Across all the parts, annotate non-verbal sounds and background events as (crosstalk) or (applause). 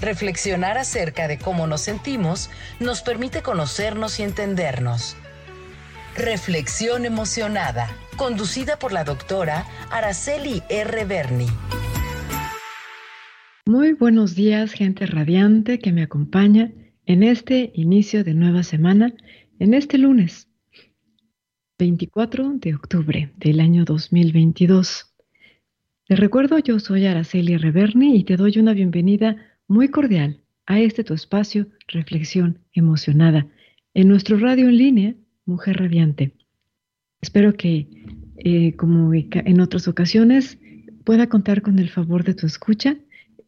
Reflexionar acerca de cómo nos sentimos nos permite conocernos y entendernos. Reflexión emocionada, conducida por la doctora Araceli R. Berni. Muy buenos días, gente radiante que me acompaña en este inicio de nueva semana, en este lunes 24 de octubre del año 2022. Te recuerdo, yo soy Araceli Reverni y te doy una bienvenida muy cordial a este tu espacio Reflexión Emocionada en nuestro radio en línea Mujer Radiante. Espero que, eh, como en otras ocasiones, pueda contar con el favor de tu escucha.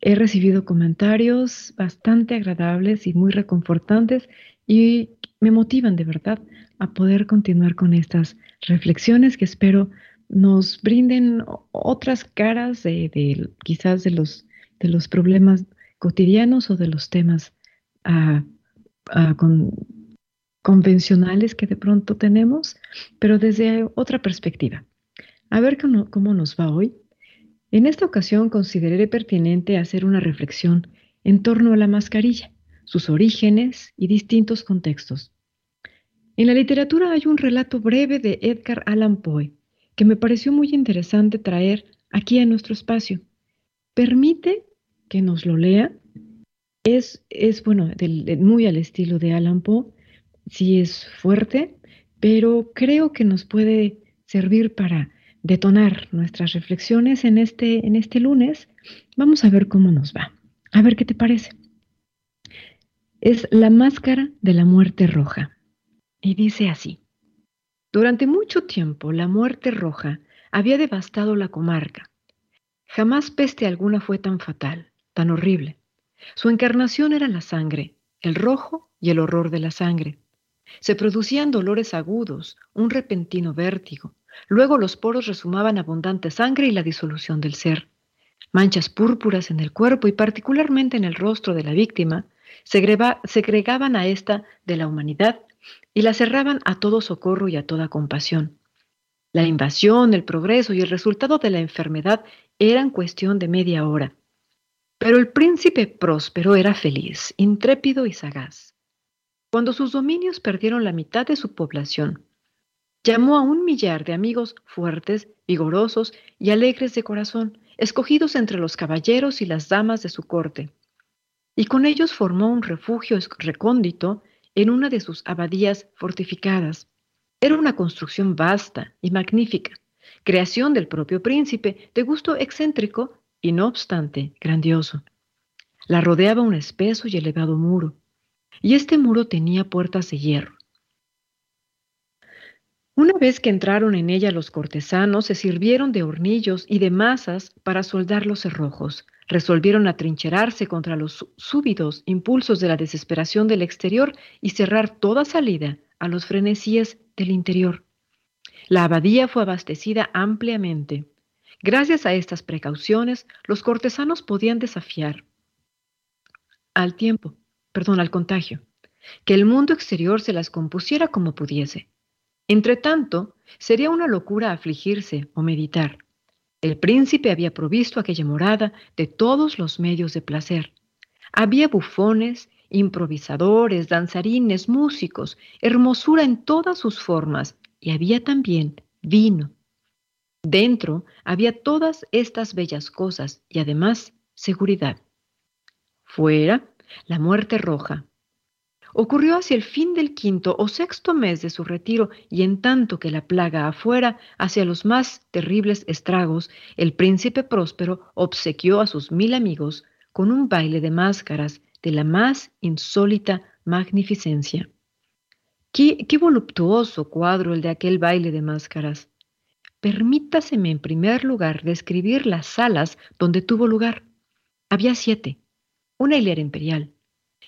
He recibido comentarios bastante agradables y muy reconfortantes y me motivan de verdad a poder continuar con estas reflexiones que espero nos brinden otras caras de, quizás de los, de los problemas cotidianos o de los temas ah, convencionales que de pronto tenemos, pero desde otra perspectiva. A ver cómo, cómo nos va hoy. En esta ocasión consideraré pertinente hacer una reflexión en torno a la mascarilla, sus orígenes y distintos contextos. En la literatura hay un relato breve de Edgar Allan Poe que me pareció muy interesante traer aquí a nuestro espacio. Permite que nos lo lea. Es, es bueno, muy al estilo de Alan Poe, sí es fuerte, pero creo que nos puede servir para detonar nuestras reflexiones en este, en este lunes. Vamos a ver cómo nos va. A ver qué te parece. Es la máscara de la muerte roja. Y dice así. Durante mucho tiempo la muerte roja había devastado la comarca. Jamás peste alguna fue tan fatal, tan horrible. Su encarnación era la sangre, el rojo y el horror de la sangre. Se producían dolores agudos, un repentino vértigo. Luego los poros resumaban abundante sangre y la disolución del ser. Manchas púrpuras en el cuerpo y particularmente en el rostro de la víctima segregaban a esta de la humanidad y la cerraban a todo socorro y a toda compasión. La invasión, el progreso y el resultado de la enfermedad eran cuestión de media hora. Pero el príncipe próspero era feliz, intrépido y sagaz. Cuando sus dominios perdieron la mitad de su población, llamó a un millar de amigos fuertes, vigorosos y alegres de corazón, escogidos entre los caballeros y las damas de su corte, y con ellos formó un refugio recóndito en una de sus abadías fortificadas. Era una construcción vasta y magnífica, creación del propio príncipe, de gusto excéntrico y no obstante grandioso. La rodeaba un espeso y elevado muro, y este muro tenía puertas de hierro. Una vez que entraron en ella los cortesanos, se sirvieron de hornillos y de masas para soldar los cerrojos, resolvieron atrincherarse contra los súbitos impulsos de la desesperación del exterior y cerrar toda salida a los frenesíes del interior. La abadía fue abastecida ampliamente. Gracias a estas precauciones, los cortesanos podían desafiar al tiempo, perdón, al contagio, que el mundo exterior se las compusiera como pudiese. Entre tanto, sería una locura afligirse o meditar. El príncipe había provisto aquella morada de todos los medios de placer. Había bufones, improvisadores, danzarines, músicos, hermosura en todas sus formas, y había también vino. Dentro había todas estas bellas cosas y además seguridad. Fuera, la muerte roja, Ocurrió hacia el fin del quinto o sexto mes de su retiro y en tanto que la plaga afuera, hacia los más terribles estragos, el príncipe próspero obsequió a sus mil amigos con un baile de máscaras de la más insólita magnificencia. Qué, qué voluptuoso cuadro el de aquel baile de máscaras. Permítaseme en primer lugar describir las salas donde tuvo lugar. Había siete, una hilera imperial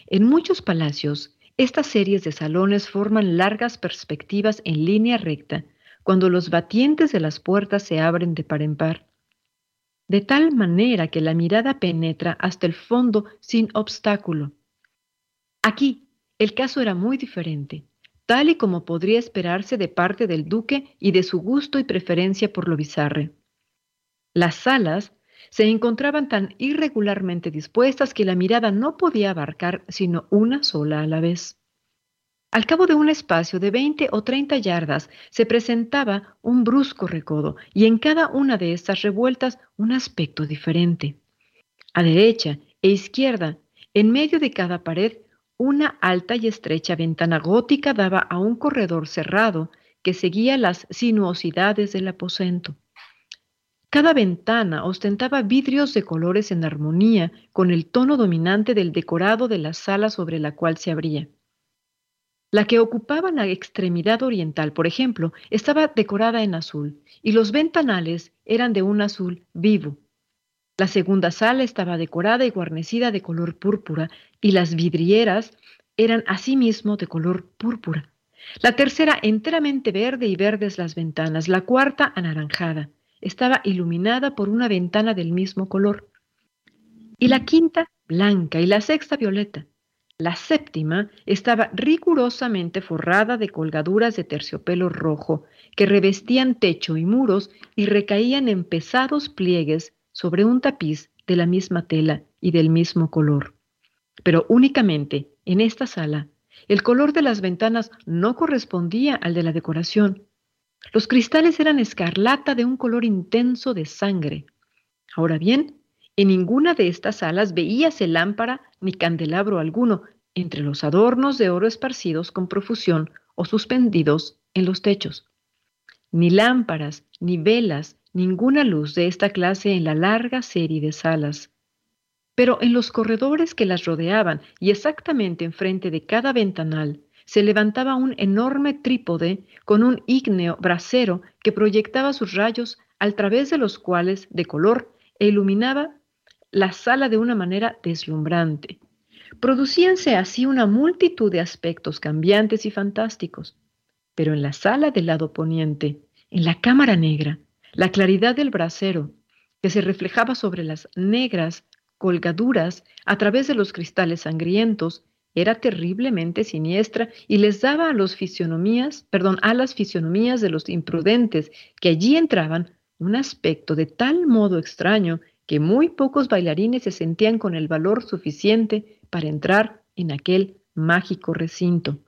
en muchos palacios, Estas series de salones forman largas perspectivas en línea recta cuando los batientes de las puertas se abren de par en par, de tal manera que la mirada penetra hasta el fondo sin obstáculo. Aquí, el caso era muy diferente, tal y como podría esperarse de parte del duque y de su gusto y preferencia por lo bizarre. Las salas se encontraban tan irregularmente dispuestas que la mirada no podía abarcar sino una sola a la vez. Al cabo de un espacio de 20 o 30 yardas se presentaba un brusco recodo y en cada una de estas revueltas un aspecto diferente. A derecha e izquierda, en medio de cada pared, una alta y estrecha ventana gótica daba a un corredor cerrado que seguía las sinuosidades del aposento. Cada ventana ostentaba vidrios de colores en armonía con el tono dominante del decorado de la sala sobre la cual se abría. La que ocupaba la extremidad oriental, por ejemplo, estaba decorada en azul y los ventanales eran de un azul vivo. La segunda sala estaba decorada y guarnecida de color púrpura y las vidrieras eran asimismo de color púrpura. La tercera enteramente verde y verdes las ventanas, la cuarta anaranjada estaba iluminada por una ventana del mismo color. Y la quinta, blanca, y la sexta, violeta. La séptima estaba rigurosamente forrada de colgaduras de terciopelo rojo que revestían techo y muros y recaían en pesados pliegues sobre un tapiz de la misma tela y del mismo color. Pero únicamente en esta sala, el color de las ventanas no correspondía al de la decoración, los cristales eran escarlata de un color intenso de sangre. Ahora bien, en ninguna de estas salas veíase lámpara ni candelabro alguno entre los adornos de oro esparcidos con profusión o suspendidos en los techos. Ni lámparas, ni velas, ninguna luz de esta clase en la larga serie de salas. Pero en los corredores que las rodeaban y exactamente enfrente de cada ventanal, se levantaba un enorme trípode con un ígneo brasero que proyectaba sus rayos al través de los cuales, de color, iluminaba la sala de una manera deslumbrante. Producíanse así una multitud de aspectos cambiantes y fantásticos. Pero en la sala del lado poniente, en la cámara negra, la claridad del brasero, que se reflejaba sobre las negras colgaduras a través de los cristales sangrientos, era terriblemente siniestra y les daba a los fisionomías, perdón, a las fisionomías de los imprudentes que allí entraban un aspecto de tal modo extraño que muy pocos bailarines se sentían con el valor suficiente para entrar en aquel mágico recinto.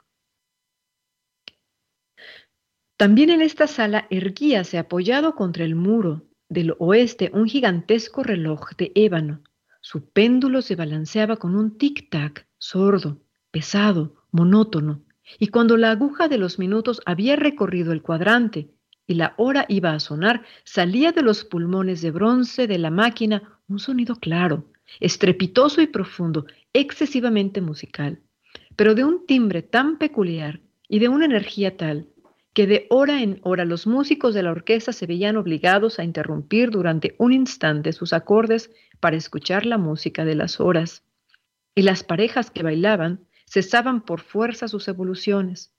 También en esta sala erguíase apoyado contra el muro del oeste un gigantesco reloj de ébano. Su péndulo se balanceaba con un tic-tac sordo, pesado, monótono, y cuando la aguja de los minutos había recorrido el cuadrante y la hora iba a sonar, salía de los pulmones de bronce de la máquina un sonido claro, estrepitoso y profundo, excesivamente musical, pero de un timbre tan peculiar y de una energía tal que de hora en hora los músicos de la orquesta se veían obligados a interrumpir durante un instante sus acordes para escuchar la música de las horas y las parejas que bailaban cesaban por fuerza sus evoluciones.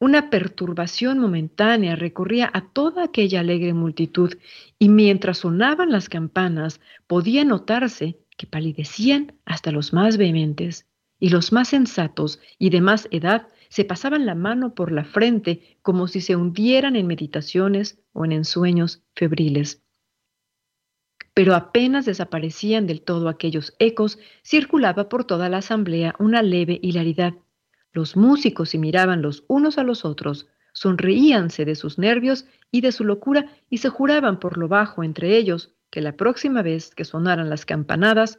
Una perturbación momentánea recorría a toda aquella alegre multitud y mientras sonaban las campanas podía notarse que palidecían hasta los más vehementes y los más sensatos y de más edad se pasaban la mano por la frente como si se hundieran en meditaciones o en ensueños febriles pero apenas desaparecían del todo aquellos ecos, circulaba por toda la asamblea una leve hilaridad. Los músicos se miraban los unos a los otros, sonreíanse de sus nervios y de su locura y se juraban por lo bajo entre ellos que la próxima vez que sonaran las campanadas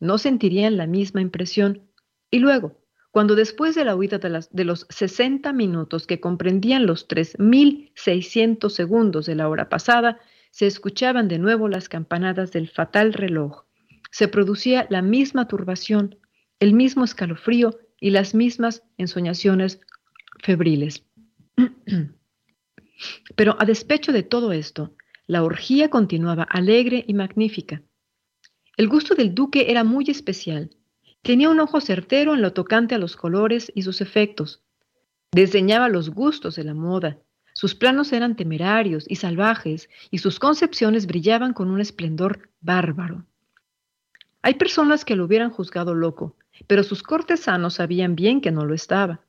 no sentirían la misma impresión. Y luego, cuando después de la huida de, las, de los 60 minutos que comprendían los 3.600 segundos de la hora pasada, se escuchaban de nuevo las campanadas del fatal reloj. Se producía la misma turbación, el mismo escalofrío y las mismas ensoñaciones febriles. (clears throat) Pero a despecho de todo esto, la orgía continuaba alegre y magnífica. El gusto del duque era muy especial, Tenía un ojo certero en lo tocante a los colores y sus efectos. Desdeñaba los gustos de la moda. Sus planos eran temerarios y salvajes y sus concepciones brillaban con un esplendor bárbaro. Hay personas que lo hubieran juzgado loco, pero sus cortesanos sabían bien que no lo estaba.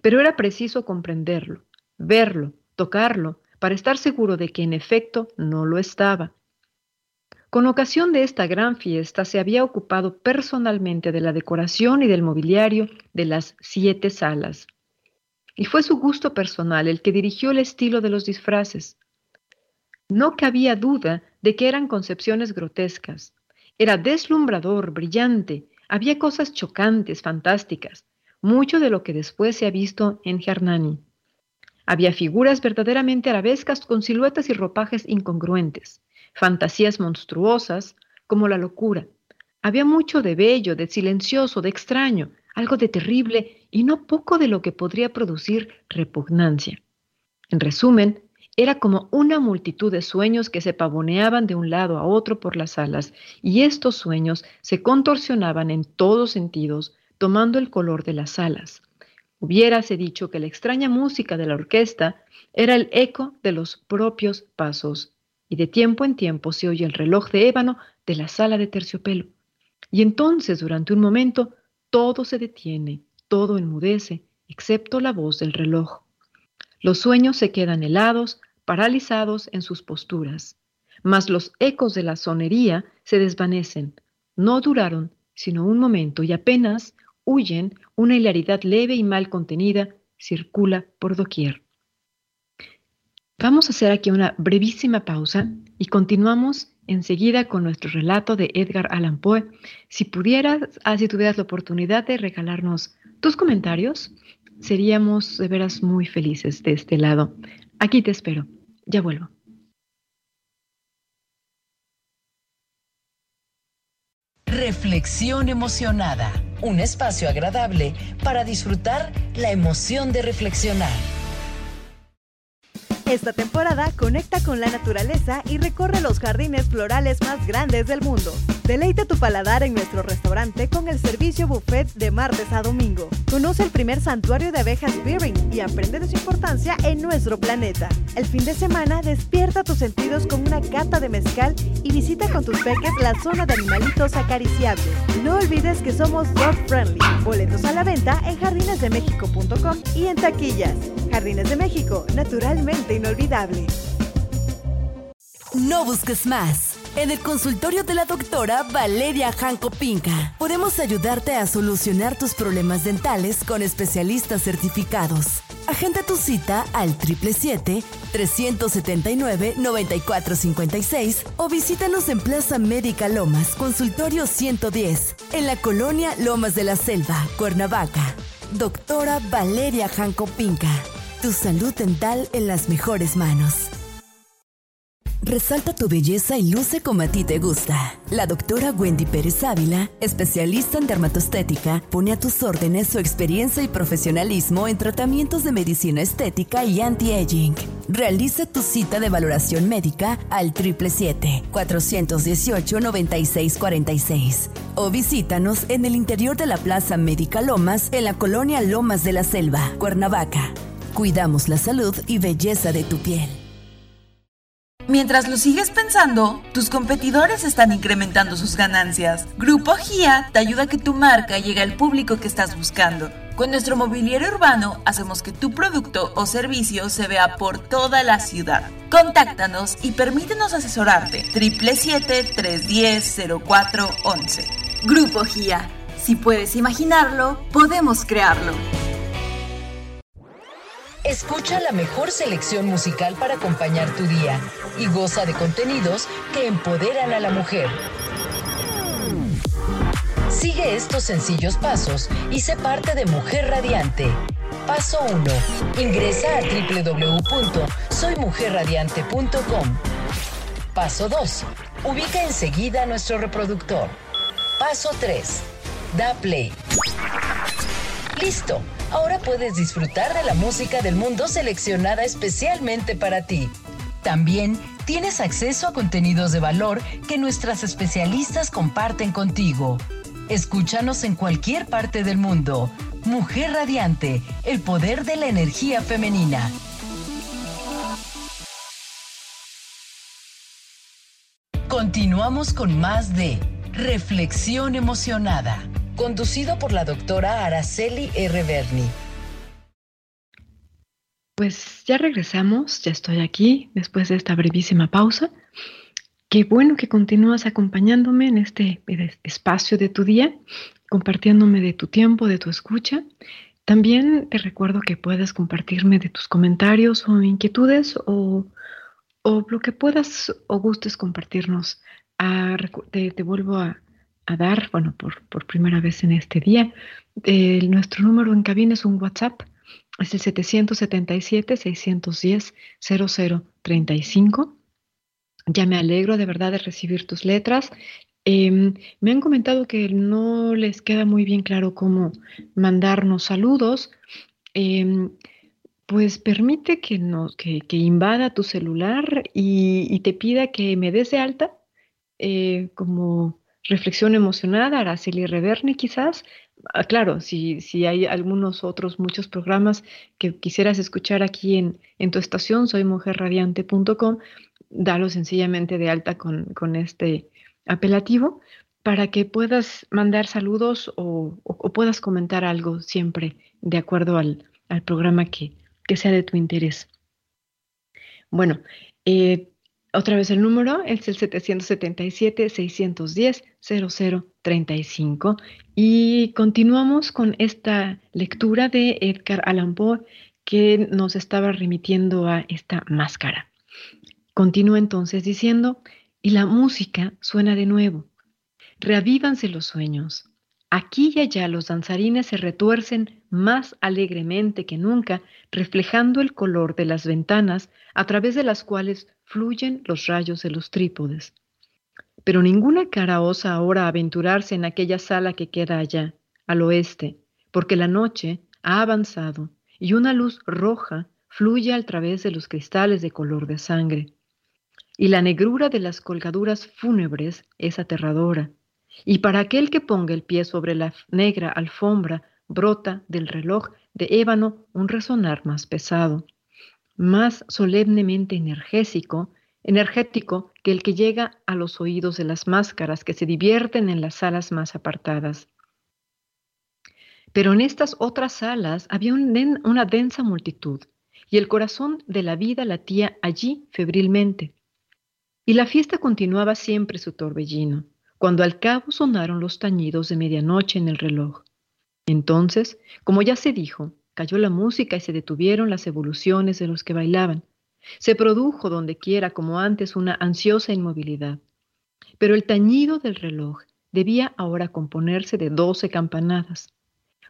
Pero era preciso comprenderlo, verlo, tocarlo, para estar seguro de que en efecto no lo estaba. Con ocasión de esta gran fiesta se había ocupado personalmente de la decoración y del mobiliario de las siete salas. Y fue su gusto personal el que dirigió el estilo de los disfraces. No cabía duda de que eran concepciones grotescas. Era deslumbrador, brillante, había cosas chocantes, fantásticas, mucho de lo que después se ha visto en Hernani. Había figuras verdaderamente arabescas con siluetas y ropajes incongruentes fantasías monstruosas, como la locura. Había mucho de bello, de silencioso, de extraño, algo de terrible y no poco de lo que podría producir repugnancia. En resumen, era como una multitud de sueños que se pavoneaban de un lado a otro por las alas, y estos sueños se contorsionaban en todos sentidos, tomando el color de las alas. Hubiérase dicho que la extraña música de la orquesta era el eco de los propios pasos y de tiempo en tiempo se oye el reloj de ébano de la sala de terciopelo. Y entonces, durante un momento, todo se detiene, todo enmudece, excepto la voz del reloj. Los sueños se quedan helados, paralizados en sus posturas, mas los ecos de la sonería se desvanecen. No duraron sino un momento y apenas huyen, una hilaridad leve y mal contenida circula por doquier. Vamos a hacer aquí una brevísima pausa y continuamos enseguida con nuestro relato de Edgar Allan Poe. Si pudieras, ah, si tuvieras la oportunidad de regalarnos tus comentarios, seríamos de veras muy felices de este lado. Aquí te espero. Ya vuelvo. Reflexión emocionada. Un espacio agradable para disfrutar la emoción de reflexionar. Esta temporada conecta con la naturaleza y recorre los jardines florales más grandes del mundo. Deleita tu paladar en nuestro restaurante con el servicio buffet de martes a domingo. Conoce el primer santuario de abejas Beering y aprende de su importancia en nuestro planeta. El fin de semana despierta tus sentidos con una cata de mezcal y visita con tus peques la zona de animalitos acariciables. No olvides que somos dog friendly. Boletos a la venta en jardinesdemexico.com y en taquillas. Jardines de México, naturalmente inolvidable. No busques más. En el consultorio de la doctora Valeria Janco Pinca podemos ayudarte a solucionar tus problemas dentales con especialistas certificados. Agenda tu cita al 777-379-9456 o visítanos en Plaza Médica Lomas, consultorio 110, en la colonia Lomas de la Selva, Cuernavaca. Doctora Valeria Janco Pinca. Tu salud dental en las mejores manos. Resalta tu belleza y luce como a ti te gusta. La doctora Wendy Pérez Ávila, especialista en dermatostética, pone a tus órdenes su experiencia y profesionalismo en tratamientos de medicina estética y anti-aging. Realiza tu cita de valoración médica al 777-418-9646 o visítanos en el interior de la Plaza Médica Lomas en la colonia Lomas de la Selva, Cuernavaca. Cuidamos la salud y belleza de tu piel. Mientras lo sigues pensando, tus competidores están incrementando sus ganancias. Grupo GIA te ayuda a que tu marca llegue al público que estás buscando. Con nuestro mobiliario urbano hacemos que tu producto o servicio se vea por toda la ciudad. Contáctanos y permítenos asesorarte. 777-310-0411. Grupo GIA. Si puedes imaginarlo, podemos crearlo. Escucha la mejor selección musical para acompañar tu día y goza de contenidos que empoderan a la mujer. Sigue estos sencillos pasos y sé parte de Mujer Radiante. Paso 1. Ingresa a www.soymujerradiante.com. Paso 2. Ubica enseguida nuestro reproductor. Paso 3. Da play. Listo. Ahora puedes disfrutar de la música del mundo seleccionada especialmente para ti. También tienes acceso a contenidos de valor que nuestras especialistas comparten contigo. Escúchanos en cualquier parte del mundo. Mujer Radiante, el poder de la energía femenina. Continuamos con más de Reflexión Emocionada, conducido por la doctora Araceli R. Berni. Pues ya regresamos, ya estoy aquí después de esta brevísima pausa. Qué bueno que continúas acompañándome en este espacio de tu día, compartiéndome de tu tiempo, de tu escucha. También te recuerdo que puedes compartirme de tus comentarios o inquietudes o, lo que puedas o gustes compartirnos. Ah, te, vuelvo a, dar, bueno, por, por, primera vez en este día, nuestro número en cabina es un WhatsApp es el 777-610-0035. Ya me alegro de verdad de recibir tus letras. Em, me han comentado que no les queda muy bien claro cómo mandarnos saludos. Em, pues permite que, nos, que, invada tu celular y, te pida que me des de alta eh, como reflexión emocionada, Araceli Reverne quizás, Ah, claro, si, si hay algunos otros, muchos programas que quisieras escuchar aquí en, en tu estación, soymujerradiante.com, dalo sencillamente de alta con, con, este apelativo para que puedas mandar saludos o, puedas comentar algo siempre de acuerdo al, al programa que, que, sea de tu interés. Bueno, eh, otra vez el número es el 777-610-0035 y continuamos con esta lectura de Edgar Allan Poe que nos estaba remitiendo a esta máscara. Continúa entonces diciendo, y la música suena de nuevo. Reavívanse los sueños. Aquí y allá los danzarines se retuercen más alegremente que nunca, reflejando el color de las ventanas a través de las cuales fluyen los rayos de los trípodes. Pero ninguna cara osa ahora aventurarse en aquella sala que queda allá, al oeste, porque la noche ha avanzado y una luz roja fluye a través de los cristales de color de sangre. Y la negrura de las colgaduras fúnebres es aterradora y para aquel que ponga el pie sobre la negra alfombra, brota del reloj de ébano un resonar más pesado, más solemnemente energético, energético que el que llega a los oídos de las máscaras que se divierten en las salas más apartadas. Pero en estas otras salas había una densa multitud, y el corazón de la vida latía allí febrilmente. Y la fiesta continuaba siempre su torbellino cuando al cabo sonaron los tañidos de medianoche en el reloj. Entonces, como ya se dijo, cayó la música y se detuvieron las evoluciones de los que bailaban. Se produjo donde quiera como antes una ansiosa inmovilidad. Pero el tañido del reloj debía ahora componerse de doce campanadas.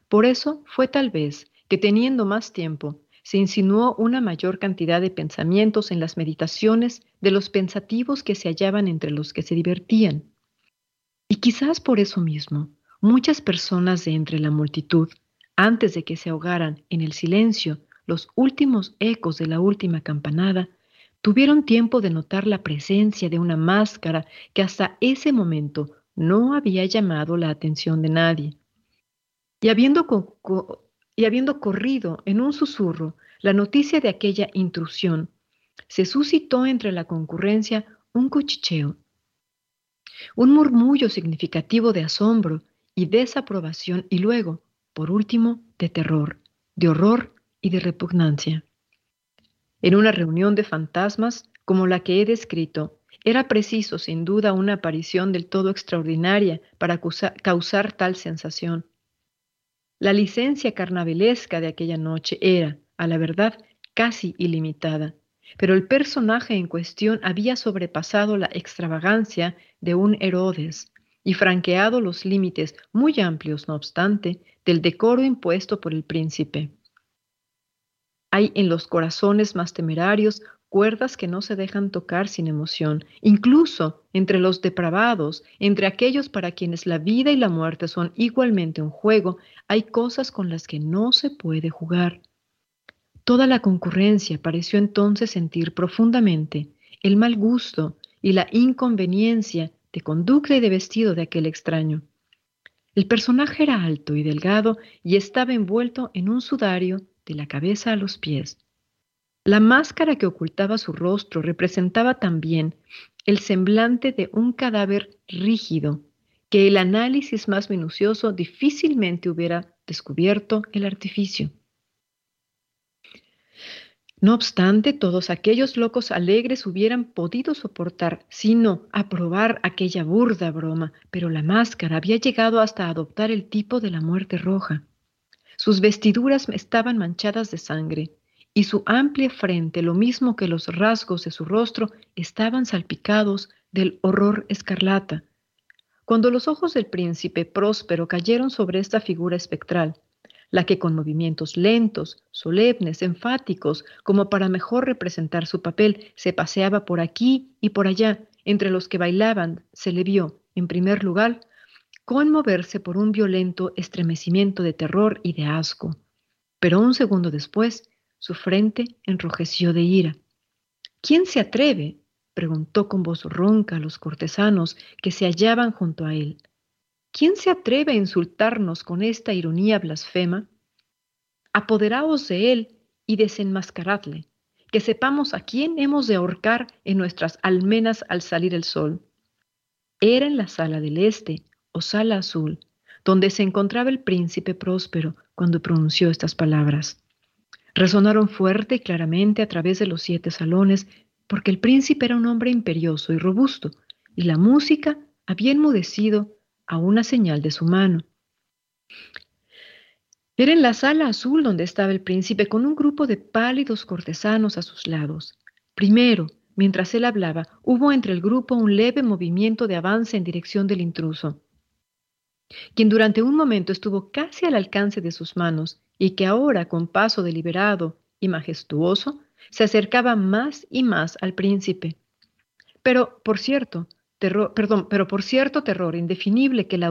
Por eso fue tal vez que teniendo más tiempo, se insinuó una mayor cantidad de pensamientos en las meditaciones de los pensativos que se hallaban entre los que se divertían. Y quizás por eso mismo, muchas personas de entre la multitud, antes de que se ahogaran en el silencio los últimos ecos de la última campanada, tuvieron tiempo de notar la presencia de una máscara que hasta ese momento no había llamado la atención de nadie. Y habiendo, y habiendo corrido en un susurro la noticia de aquella intrusión, se suscitó entre la concurrencia un cuchicheo un murmullo significativo de asombro y desaprobación y luego, por último, de terror, de horror y de repugnancia. En una reunión de fantasmas como la que he descrito, era preciso, sin duda, una aparición del todo extraordinaria para causar tal sensación. La licencia carnavalesca de aquella noche era, a la verdad, casi ilimitada, pero el personaje en cuestión había sobrepasado la extravagancia de un Herodes y franqueado los límites muy amplios, no obstante, del decoro impuesto por el príncipe. Hay en los corazones más temerarios cuerdas que no se dejan tocar sin emoción, incluso entre los depravados, entre aquellos para quienes la vida y la muerte son igualmente un juego, hay cosas con las que no se puede jugar. Toda la concurrencia pareció entonces sentir profundamente el mal gusto y la inconveniencia de conducta y de vestido de aquel extraño. El personaje era alto y delgado y estaba envuelto en un sudario de la cabeza a los pies. La máscara que ocultaba su rostro representaba también el semblante de un cadáver rígido que el análisis más minucioso difícilmente hubiera descubierto el artificio. No obstante, todos aquellos locos alegres hubieran podido soportar, sino aprobar aquella burda broma, pero la máscara había llegado hasta adoptar el tipo de la muerte roja. Sus vestiduras estaban manchadas de sangre, y su amplia frente, lo mismo que los rasgos de su rostro, estaban salpicados del horror escarlata, cuando los ojos del príncipe próspero cayeron sobre esta figura espectral, la que con movimientos lentos, solemnes, enfáticos, como para mejor representar su papel, se paseaba por aquí y por allá, entre los que bailaban, se le vio, en primer lugar, conmoverse por un violento estremecimiento de terror y de asco. Pero un segundo después, su frente enrojeció de ira. ¿Quién se atreve? preguntó con voz ronca a los cortesanos que se hallaban junto a él. ¿Quién se atreve a insultarnos con esta ironía blasfema? Apoderaos de él y desenmascaradle, que sepamos a quién hemos de ahorcar en nuestras almenas al salir el sol. Era en la sala del este, o sala azul, donde se encontraba el príncipe próspero cuando pronunció estas palabras. Resonaron fuerte y claramente a través de los siete salones porque el príncipe era un hombre imperioso y robusto, y la música había enmudecido a una señal de su mano. Era en la sala azul donde estaba el príncipe con un grupo de pálidos cortesanos a sus lados. Primero, mientras él hablaba, hubo entre el grupo un leve movimiento de avance en dirección del intruso, quien durante un momento estuvo casi al alcance de sus manos y que ahora, con paso deliberado y majestuoso, se acercaba más y más al príncipe. Pero, por cierto, perdón, pero por cierto terror indefinible que la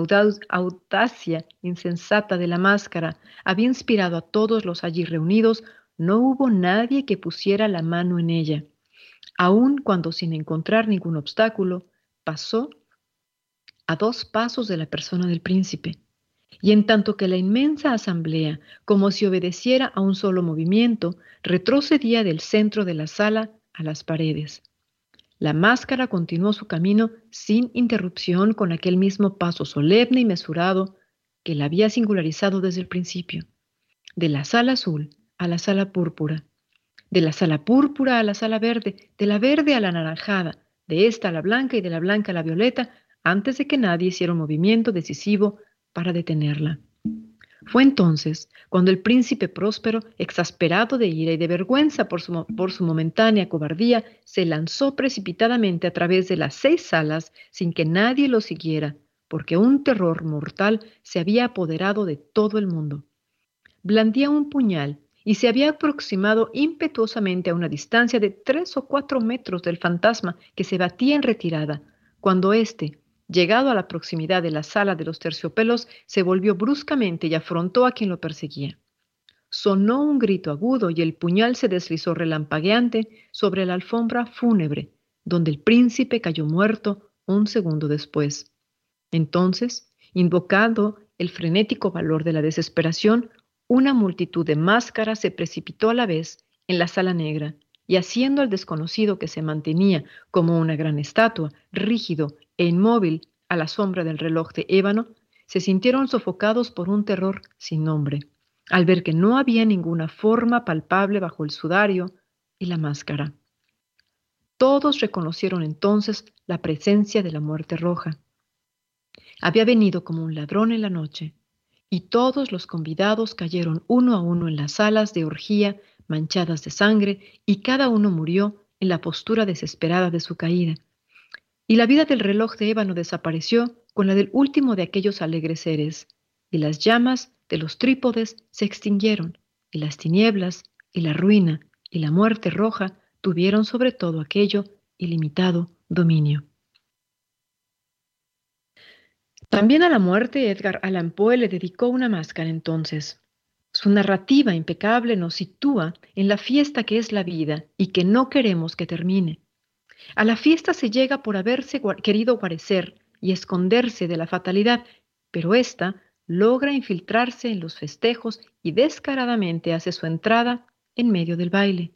audacia insensata de la máscara había inspirado a todos los allí reunidos, no hubo nadie que pusiera la mano en ella, aun cuando sin encontrar ningún obstáculo, pasó a dos pasos de la persona del príncipe. Y en tanto que la inmensa asamblea, como si obedeciera a un solo movimiento, retrocedía del centro de la sala a las paredes. La máscara continuó su camino sin interrupción con aquel mismo paso solemne y mesurado que la había singularizado desde el principio. De la sala azul a la sala púrpura, de la sala púrpura a la sala verde, de la verde a la anaranjada, de esta a la blanca y de la blanca a la violeta, antes de que nadie hiciera un movimiento decisivo para detenerla. Fue entonces cuando el príncipe próspero, exasperado de ira y de vergüenza por su, por su, momentánea cobardía, se lanzó precipitadamente a través de las seis salas sin que nadie lo siguiera, porque un terror mortal se había apoderado de todo el mundo. Blandía un puñal y se había aproximado impetuosamente a una distancia de tres o cuatro metros del fantasma que se batía en retirada, cuando éste, Llegado a la proximidad de la sala de los terciopelos, se volvió bruscamente y afrontó a quien lo perseguía. Sonó un grito agudo y el puñal se deslizó relampagueante sobre la alfombra fúnebre, donde el príncipe cayó muerto un segundo después. Entonces, invocando el frenético valor de la desesperación, una multitud de máscaras se precipitó a la vez en la sala negra y haciendo al desconocido que se mantenía como una gran estatua, rígido e inmóvil a la sombra del reloj de ébano, se sintieron sofocados por un terror sin nombre, al ver que no había ninguna forma palpable bajo el sudario y la máscara. Todos reconocieron entonces la presencia de la muerte roja. Había venido como un ladrón en la noche, y todos los convidados cayeron uno a uno en las salas de orgía manchadas de sangre, y cada uno murió en la postura desesperada de su caída, y la vida del reloj de ébano desapareció con la del último de aquellos alegres seres, y las llamas de los trípodes se extinguieron, y las tinieblas, y la ruina, y la muerte roja tuvieron sobre todo aquello ilimitado dominio. También a la muerte Edgar Allan Poe le dedicó una máscara entonces. Su narrativa impecable nos sitúa en la fiesta que es la vida y que no queremos que termine. A la fiesta se llega por haberse querido guarecer y esconderse de la fatalidad pero ésta logra infiltrarse en los festejos y descaradamente hace su entrada en medio del baile.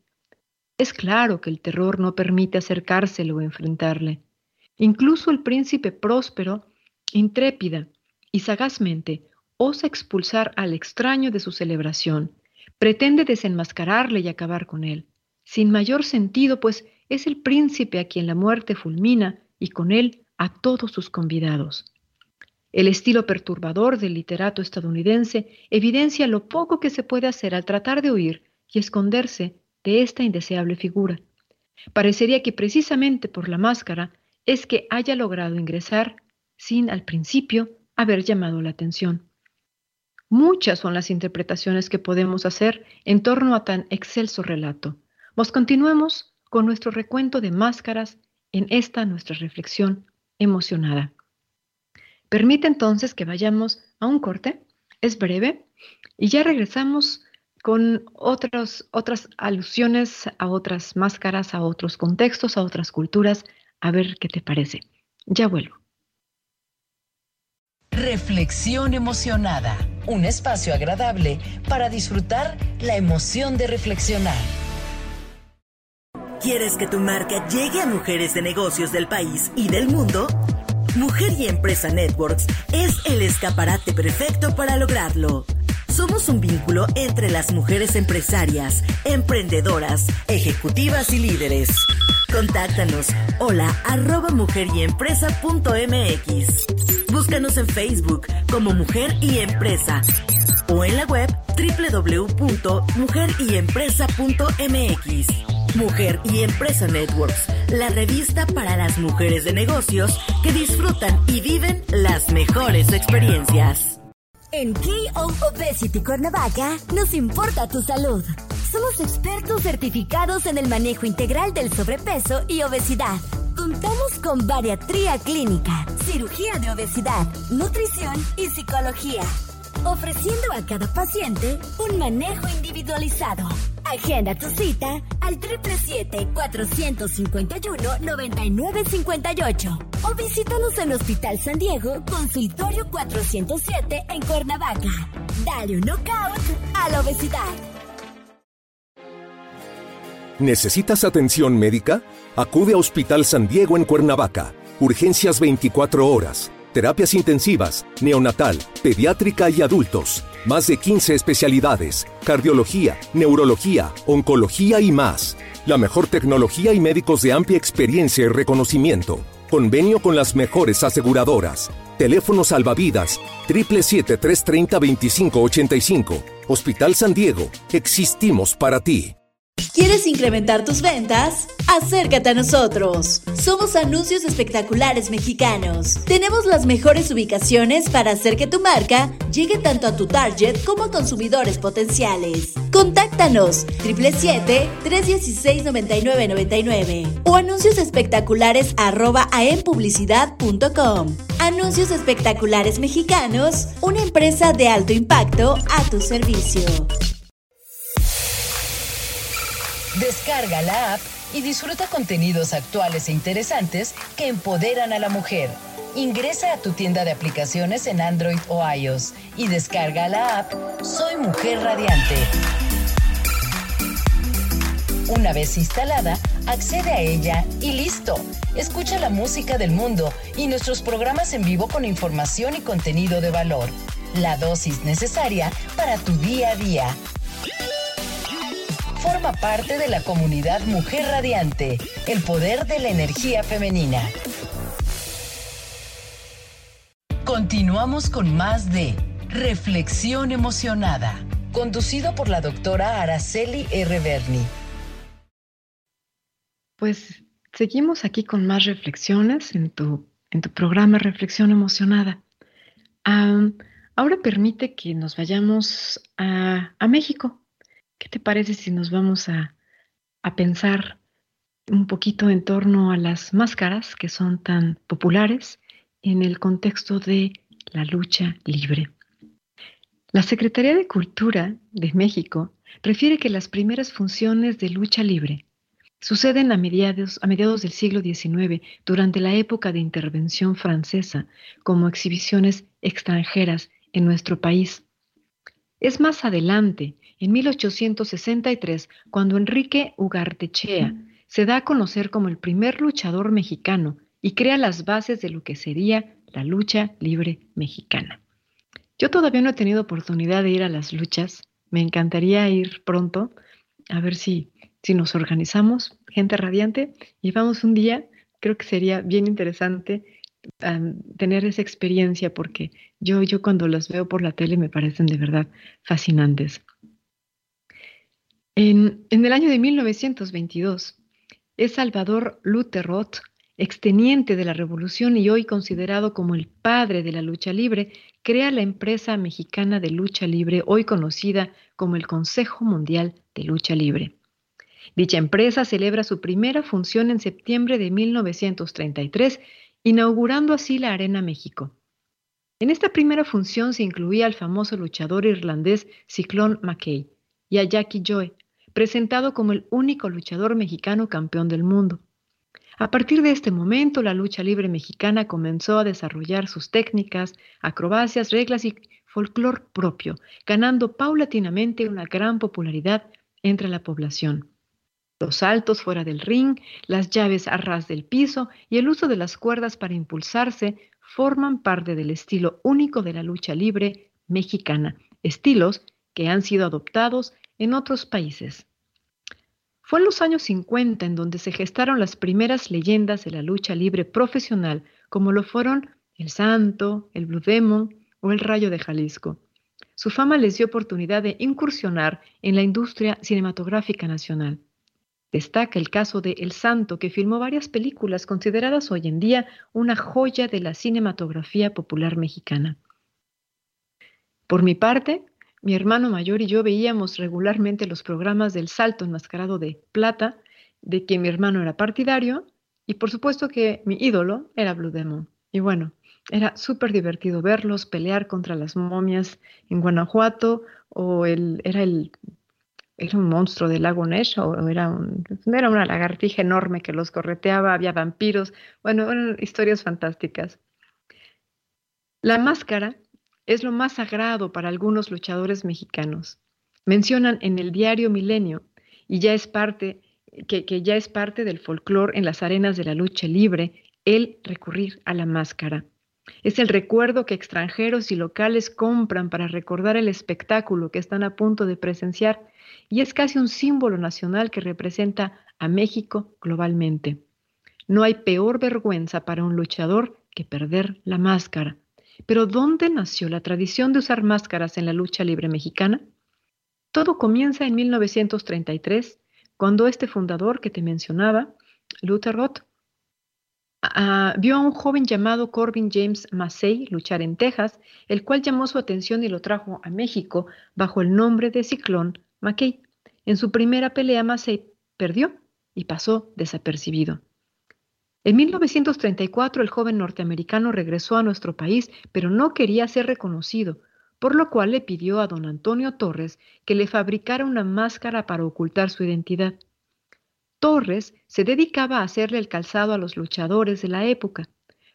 Es claro que el terror no permite acercárselo o enfrentarle. Incluso el príncipe próspero, intrépida y sagazmente, osa expulsar al extraño de su celebración, pretende desenmascararle y acabar con él, sin mayor sentido, pues es el príncipe a quien la muerte fulmina y con él a todos sus convidados. El estilo perturbador del literato estadounidense evidencia lo poco que se puede hacer al tratar de huir y esconderse de esta indeseable figura. Parecería que precisamente por la máscara es que haya logrado ingresar sin al principio haber llamado la atención. Muchas son las interpretaciones que podemos hacer en torno a tan excelso relato. Nos continuemos con nuestro recuento de máscaras en esta nuestra reflexión emocionada. Permite entonces que vayamos a un corte, es breve, y ya regresamos con otras alusiones a otras máscaras, a otros contextos, a otras culturas, a ver qué te parece. Ya vuelvo. Reflexión emocionada, un espacio agradable para disfrutar la emoción de reflexionar. ¿Quieres que tu marca llegue a mujeres de negocios del país y del mundo? Mujer y Empresa Networks es el escaparate perfecto para lograrlo. Somos un vínculo entre las mujeres empresarias, emprendedoras, ejecutivas y líderes. Contáctanos. Hola arroba mujeryempresa.mx. Búscanos en Facebook como Mujer y Empresa o en la web www.mujeryempresa.mx. Mujer y Empresa Networks, la revista para las mujeres de negocios que disfrutan y viven las mejores experiencias. En KO Obesity Cuernavaca nos importa tu salud. Somos expertos certificados en el manejo integral del sobrepeso y obesidad. Contamos con bariatría clínica, cirugía de obesidad, nutrición y psicología ofreciendo a cada paciente un manejo individualizado. Agenda tu cita al 777-451-9958 o visítanos en Hospital San Diego, Consultorio 407 en Cuernavaca. Dale un knockout a la obesidad. ¿Necesitas atención médica? Acude a Hospital San Diego en Cuernavaca. Urgencias 24 horas terapias intensivas, neonatal, pediátrica y adultos. Más de 15 especialidades, cardiología, neurología, oncología y más. La mejor tecnología y médicos de amplia experiencia y reconocimiento. Convenio con las mejores aseguradoras. Teléfono salvavidas 777-330-2585. Hospital San Diego. Existimos para ti. ¿Quieres incrementar tus ventas? Acércate a nosotros. Somos Anuncios Espectaculares Mexicanos. Tenemos las mejores ubicaciones para hacer que tu marca llegue tanto a tu target como a consumidores potenciales. Contáctanos 777-316-9999 o anunciosespectaculares arroba Anuncios Espectaculares Mexicanos, una empresa de alto impacto a tu servicio. Descarga la app y disfruta contenidos actuales e interesantes que empoderan a la mujer. Ingresa a tu tienda de aplicaciones en Android o iOS y descarga la app Soy Mujer Radiante. Una vez instalada, accede a ella y listo. Escucha la música del mundo y nuestros programas en vivo con información y contenido de valor. La dosis necesaria para tu día a día forma parte de la comunidad Mujer Radiante, el poder de la energía femenina. Continuamos con más de Reflexión Emocionada, conducido por la doctora Araceli R. Berni. Pues seguimos aquí con más reflexiones en tu, en tu programa Reflexión Emocionada. ahora permite que nos vayamos a, a México ¿Qué te parece si nos vamos a, pensar un poquito en torno a las máscaras que son tan populares en el contexto de la lucha libre? La Secretaría de Cultura de México refiere que las primeras funciones de lucha libre suceden a mediados, a mediados del siglo XIX, durante la época de intervención francesa, como exhibiciones extranjeras en nuestro país. Es más adelante, en 1863, cuando Enrique Ugartechea se da a conocer como el primer luchador mexicano y crea las bases de lo que sería la lucha libre mexicana. Yo todavía no he tenido oportunidad de ir a las luchas. Me encantaría ir pronto, a ver si, si nos organizamos, gente radiante, y vamos un día. Creo que sería bien interesante tener esa experiencia porque yo, yo cuando las veo por la tele me parecen de verdad fascinantes. En, el año de 1922, es Salvador Luther Roth, exteniente de la revolución y hoy considerado como el padre de la lucha libre, crea la empresa mexicana de lucha libre, hoy conocida como el Consejo Mundial de Lucha Libre. Dicha empresa celebra su primera función en septiembre de 1933 inaugurando así la Arena México. En esta primera función se incluía al famoso luchador irlandés Cyclone McKay y a Jackie Joy, presentado como el único luchador mexicano campeón del mundo. A partir de este momento, la lucha libre mexicana comenzó a desarrollar sus técnicas, acrobacias, reglas y folclore propio, ganando paulatinamente una gran popularidad entre la población. Los saltos fuera del ring, las llaves a ras del piso y el uso de las cuerdas para impulsarse forman parte del estilo único de la lucha libre mexicana, estilos que han sido adoptados en otros países. Fue en los años 50 en donde se gestaron las primeras leyendas de la lucha libre profesional, como lo fueron el Santo, el Blue Demon o el Rayo de Jalisco. Su fama les dio oportunidad de incursionar en la industria cinematográfica nacional. Destaca el caso de El Santo, que filmó varias películas consideradas hoy en día una joya de la cinematografía popular mexicana. Por mi parte, mi hermano mayor y yo veíamos regularmente los programas del Salto enmascarado de plata, de que mi hermano era partidario, y por supuesto que mi ídolo era Blue Demon. Y bueno, era súper divertido verlos pelear contra las momias en Guanajuato, o el, era el era un monstruo del lago Ness o era, un, era una lagartija enorme que los correteaba, había vampiros, bueno, eran historias fantásticas. La máscara es lo más sagrado para algunos luchadores mexicanos. Mencionan en el diario Milenio y ya es parte que, que ya es parte del folclore en las arenas de la lucha libre el recurrir a la máscara. Es el recuerdo que extranjeros y locales compran para recordar el espectáculo que están a punto de presenciar y es casi un símbolo nacional que representa a México globalmente. No hay peor vergüenza para un luchador que perder la máscara. Pero ¿dónde nació la tradición de usar máscaras en la lucha libre mexicana? Todo comienza en 1933, cuando este fundador que te mencionaba, Luther Roth, vio a un joven llamado Corbin James Massey luchar en Texas, el cual llamó su atención y lo trajo a México bajo el nombre de Ciclón McKay. En su primera pelea, Massey perdió y pasó desapercibido. En 1934 el joven norteamericano regresó a nuestro país, pero no quería ser reconocido, por lo cual le pidió a don Antonio Torres que le fabricara una máscara para ocultar su identidad. Torres se dedicaba a hacerle el calzado a los luchadores de la época.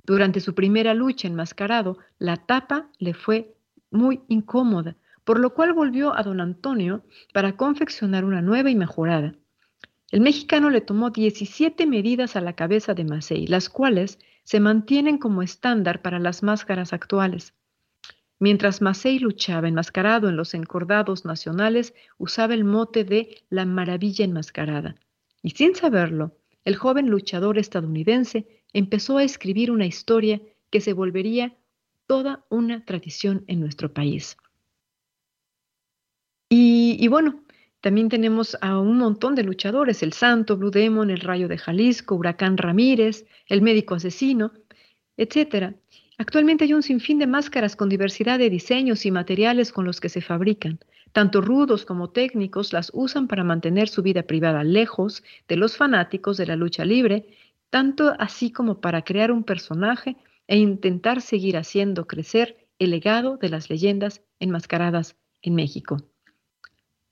Durante su primera lucha enmascarado, la tapa le fue muy incómoda, por lo cual volvió a don Antonio para confeccionar una nueva y mejorada. El mexicano le tomó 17 medidas a la cabeza de Macei, las cuales se mantienen como estándar para las máscaras actuales. Mientras Macei luchaba enmascarado en los encordados nacionales, usaba el mote de la maravilla enmascarada. Y sin saberlo, el joven luchador estadounidense empezó a escribir una historia que se volvería toda una tradición en nuestro país. Y, bueno, también tenemos a un montón de luchadores, el Santo, Blue Demon, el Rayo de Jalisco, Huracán Ramírez, el Médico Asesino, etc. Actualmente hay un sinfín de máscaras con diversidad de diseños y materiales con los que se fabrican. Tanto rudos como técnicos las usan para mantener su vida privada lejos de los fanáticos de la lucha libre, tanto así como para crear un personaje e intentar seguir haciendo crecer el legado de las leyendas enmascaradas en México.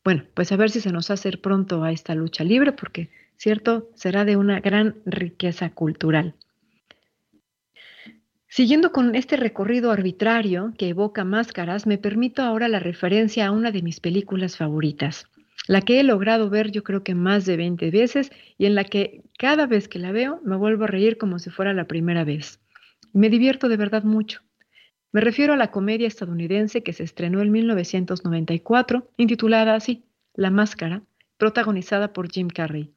Bueno, pues a ver si se nos hace pronto a esta lucha libre, porque, cierto, será de una gran riqueza cultural. Siguiendo con este recorrido arbitrario que evoca máscaras, me permito ahora la referencia a una de mis películas favoritas, la que he logrado ver yo creo que más de 20 veces y en la que cada vez que la veo me vuelvo a reír como si fuera la primera vez. Me divierto de verdad mucho. Me refiero a la comedia estadounidense que se estrenó en 1994, intitulada así, La Máscara, protagonizada por Jim Carrey.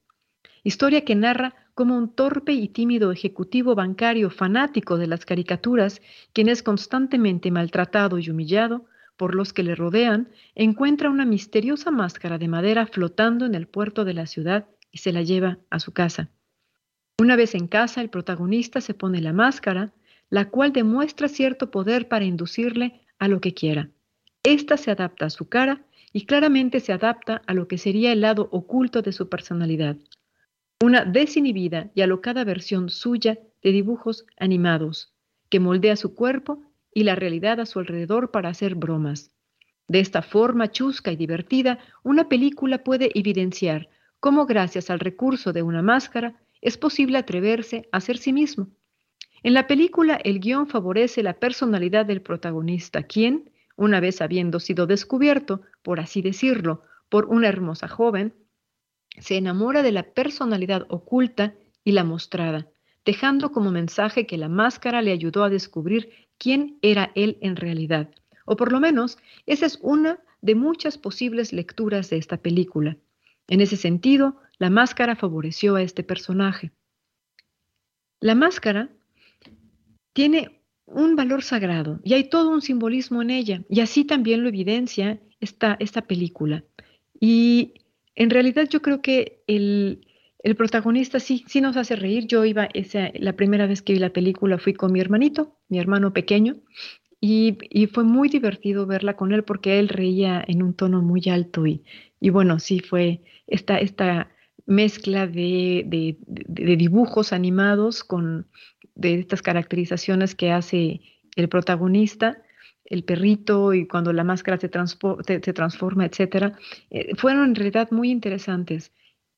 Historia que narra cómo un torpe y tímido ejecutivo bancario fanático de las caricaturas, quien es constantemente maltratado y humillado por los que le rodean, encuentra una misteriosa máscara de madera flotando en el puerto de la ciudad y se la lleva a su casa. Una vez en casa, el protagonista se pone la máscara, la cual demuestra cierto poder para inducirle a lo que quiera. Esta se adapta a su cara y claramente se adapta a lo que sería el lado oculto de su personalidad, una desinhibida y alocada versión suya de dibujos animados, que moldea su cuerpo y la realidad a su alrededor para hacer bromas. De esta forma chusca y divertida, una película puede evidenciar cómo gracias al recurso de una máscara es posible atreverse a ser sí mismo. En la película el guion favorece la personalidad del protagonista, quien, una vez habiendo sido descubierto, por así decirlo, por una hermosa joven, se enamora de la personalidad oculta y la mostrada, dejando como mensaje que la máscara le ayudó a descubrir quién era él en realidad. O por lo menos, esa es una de muchas posibles lecturas de esta película. En ese sentido, la máscara favoreció a este personaje. La máscara tiene un valor sagrado y hay todo un simbolismo en ella, y así también lo evidencia esta, esta película. Y en realidad yo creo que el, protagonista sí, sí nos hace reír. Yo iba, esa, la primera vez que vi la película fui con mi hermanito, mi hermano pequeño, y, fue muy divertido verla con él porque él reía en un tono muy alto y, y bueno, sí fue esta, esta mezcla de, de, dibujos animados con de estas caracterizaciones que hace el protagonista el perrito y cuando la máscara se, transforma, etcétera, eh, fueron en realidad muy interesantes.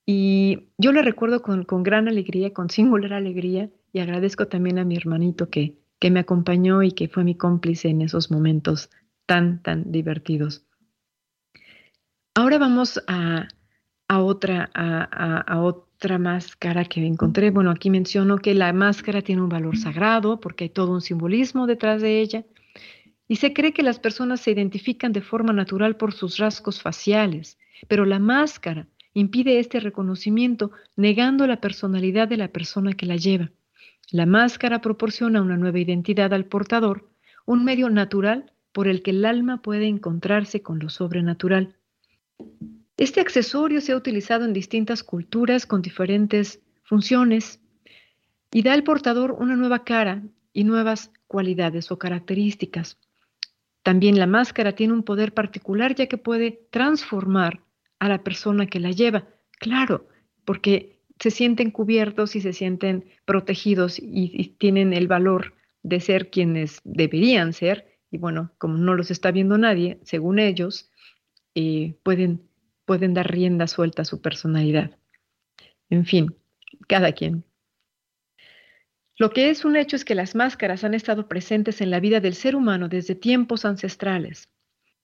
Y yo lo recuerdo con, con, gran alegría, con singular alegría, y agradezco también a mi hermanito que, que me acompañó y que fue mi cómplice en esos momentos tan, tan divertidos. Ahora vamos a, a otra, a, a, otra máscara que encontré. Bueno, aquí menciono que la máscara tiene un valor sagrado porque hay todo un simbolismo detrás de ella y se cree que las personas se identifican de forma natural por sus rasgos faciales, pero la máscara impide este reconocimiento negando la personalidad de la persona que la lleva. La máscara proporciona una nueva identidad al portador, un medio natural por el que el alma puede encontrarse con lo sobrenatural. Este accesorio se ha utilizado en distintas culturas con diferentes funciones y da al portador una nueva cara y nuevas cualidades o características. También la máscara tiene un poder particular ya que puede transformar a la persona que la lleva. Claro, porque se sienten cubiertos y se sienten protegidos y, tienen el valor de ser quienes deberían ser. Y bueno, como no los está viendo nadie, según ellos, eh, pueden, pueden dar rienda suelta a su personalidad. En fin, cada quien. Lo que es un hecho es que las máscaras han estado presentes en la vida del ser humano desde tiempos ancestrales.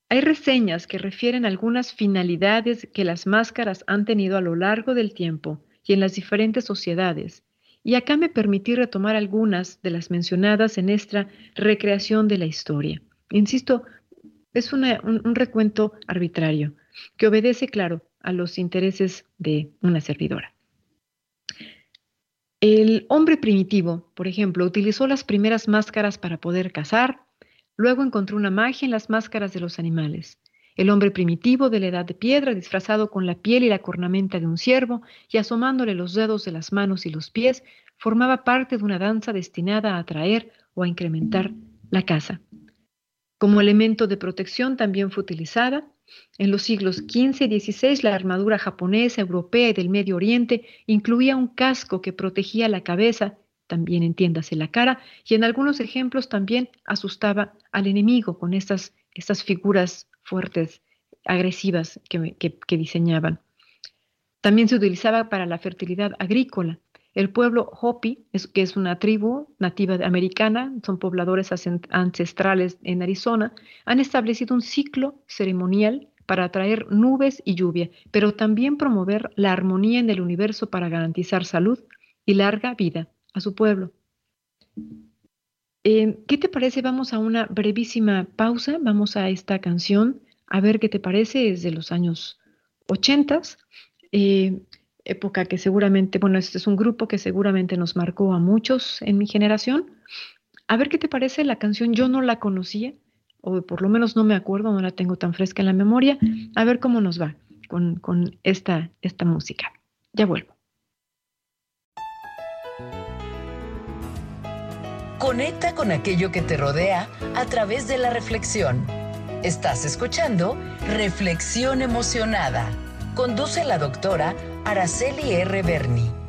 Hay reseñas que refieren algunas finalidades que las máscaras han tenido a lo largo del tiempo y en las diferentes sociedades, y acá me permití retomar algunas de las mencionadas en esta recreación de la historia. Insisto, es un, recuento arbitrario que obedece, claro, a los intereses de una servidora. El hombre primitivo, por ejemplo, utilizó las primeras máscaras para poder cazar, luego encontró una magia en las máscaras de los animales. El hombre primitivo de la edad de piedra, disfrazado con la piel y la cornamenta de un ciervo y asomándole los dedos de las manos y los pies, formaba parte de una danza destinada a atraer o a incrementar la caza. Como elemento de protección también fue utilizada en los siglos XV y XVI, la armadura japonesa, europea y del Medio Oriente incluía un casco que protegía la cabeza, también entiéndase la cara, y en algunos ejemplos también asustaba al enemigo con estas, estas figuras fuertes, agresivas que, que diseñaban. También se utilizaba para la fertilidad agrícola. El pueblo Hopi, que es una tribu nativa americana, son pobladores ancestrales en Arizona, han establecido un ciclo ceremonial para atraer nubes y lluvia, pero también promover la armonía en el universo para garantizar salud y larga vida a su pueblo. Eh, ¿Qué te parece? Vamos a una brevísima pausa, vamos a esta canción, a ver qué te parece, es de los años 80, eh, época que seguramente, bueno, este es un grupo que seguramente nos marcó a muchos en mi generación. A ver qué te parece la canción, yo no la conocía, o por lo menos no me acuerdo, no la tengo tan fresca en la memoria. A ver cómo nos va con, con esta, esta música. Ya vuelvo. Conecta con aquello que te rodea a través de la reflexión. Estás escuchando Reflexión Emocionada. Conduce la doctora Araceli R. Berni.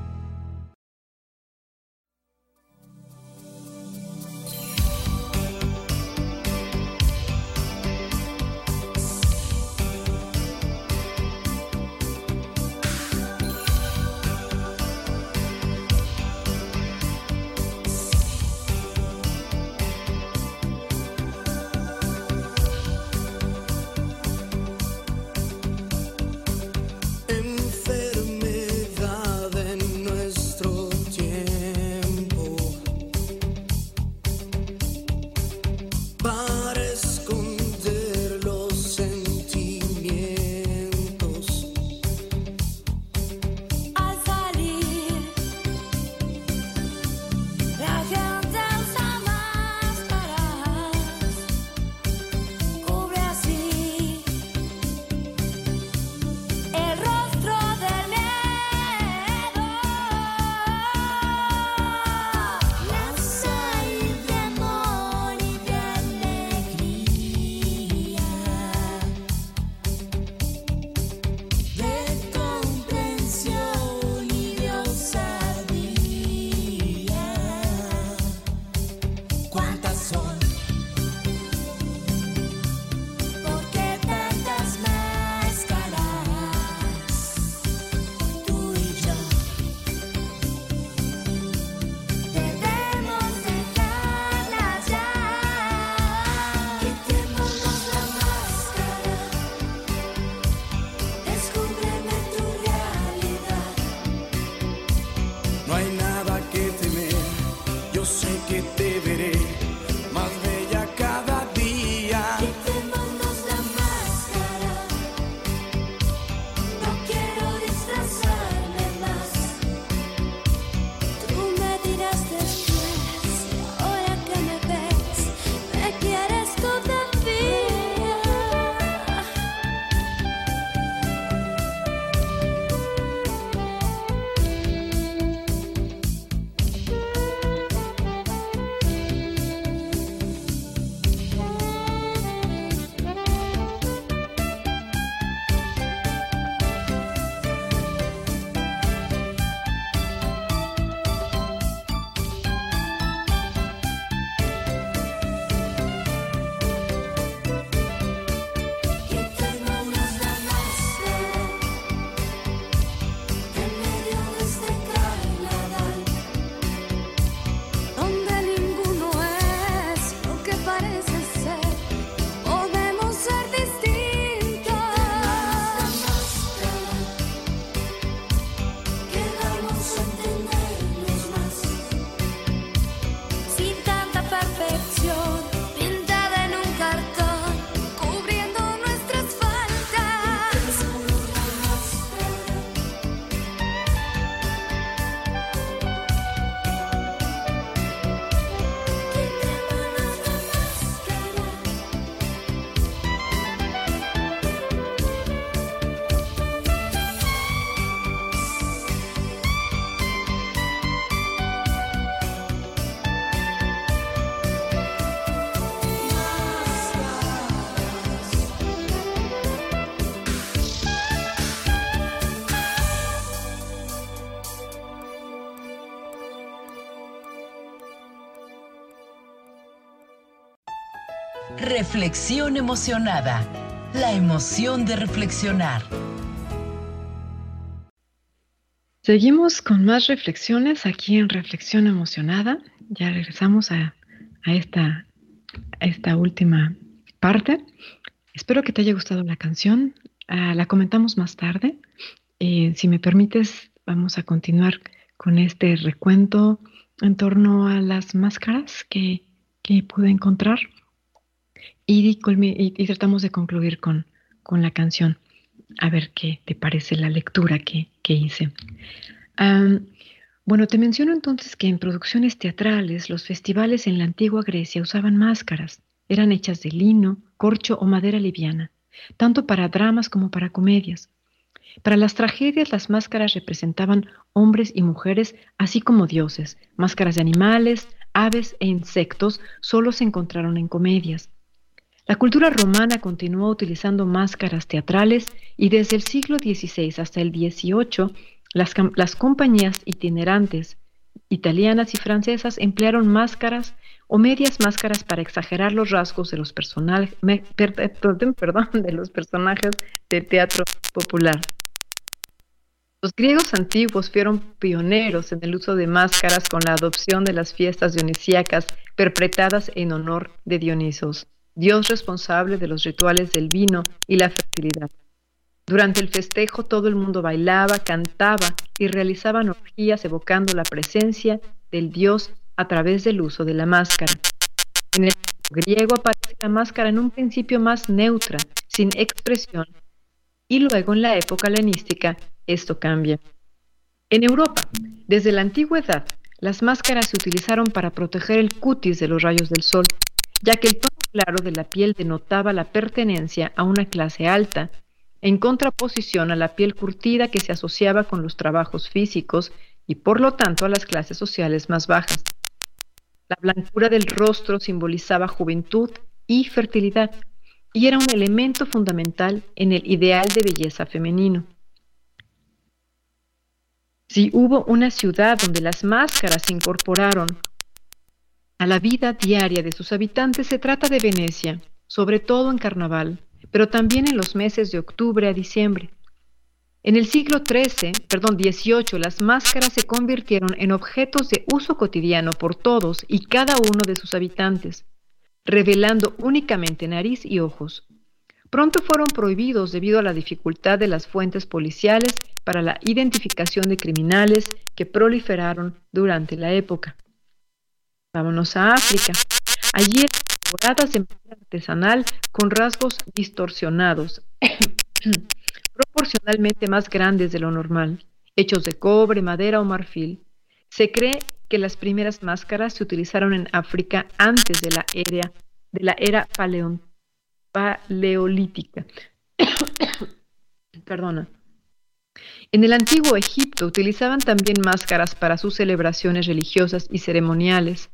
Reflexión emocionada. La emoción de reflexionar. Seguimos con más reflexiones aquí en Reflexión Emocionada. Ya regresamos a, esta, última parte. Espero que te haya gustado la canción. Ah, la comentamos más tarde. Eh, si me permites, vamos a continuar con este recuento en torno a las máscaras que, pude encontrar y, tratamos de concluir con, con la canción a ver qué te parece la lectura que, hice. bueno, te menciono entonces que en producciones teatrales los festivales en la antigua Grecia usaban máscaras. Eran hechas de lino, corcho o madera liviana, tanto para dramas como para comedias. Para las tragedias las máscaras representaban hombres y mujeres, así como dioses. Máscaras de animales, aves e insectos solo se encontraron en comedias. La cultura romana continuó utilizando máscaras teatrales y desde el siglo XVI hasta el XVIII las, compañías itinerantes italianas y francesas emplearon máscaras o medias máscaras para exagerar los rasgos de los, personajes, (laughs) perdón, de los personajes del teatro popular. Los griegos antiguos fueron pioneros en el uso de máscaras con la adopción de las fiestas dionisíacas perpetradas en honor de Dionisos. Dios responsable de los rituales del vino y la fertilidad. Durante el festejo todo el mundo bailaba, cantaba y realizaban orgías evocando la presencia del Dios a través del uso de la máscara. En el griego aparece la máscara en un principio más neutra, sin expresión, y luego en la época helenística esto cambia. En Europa, desde la antigüedad, las máscaras se utilizaron para proteger el cutis de los rayos del sol, ya que el tono claro de la piel denotaba la pertenencia a una clase alta, en contraposición a la piel curtida que se asociaba con los trabajos físicos y por lo tanto a las clases sociales más bajas. La blancura del rostro simbolizaba juventud y fertilidad y era un elemento fundamental en el ideal de belleza femenino. Si hubo una ciudad donde las máscaras se incorporaron a la vida diaria de sus habitantes se trata de Venecia, sobre todo en carnaval, pero también en los meses de octubre a diciembre. En el siglo XIII, perdón, XVIII, las máscaras se convirtieron en objetos de uso cotidiano por todos y cada uno de sus habitantes, revelando únicamente nariz y ojos. Pronto fueron prohibidos debido a la dificultad de las fuentes policiales para la identificación de criminales que proliferaron durante la época. Vámonos a África. Allí elaboradas manera artesanal con rasgos distorsionados, (coughs) proporcionalmente más grandes de lo normal, hechos de cobre, madera o marfil. Se cree que las primeras máscaras se utilizaron en África antes de la era, de la era paleolítica. (coughs) Perdona. En el antiguo Egipto utilizaban también máscaras para sus celebraciones religiosas y ceremoniales.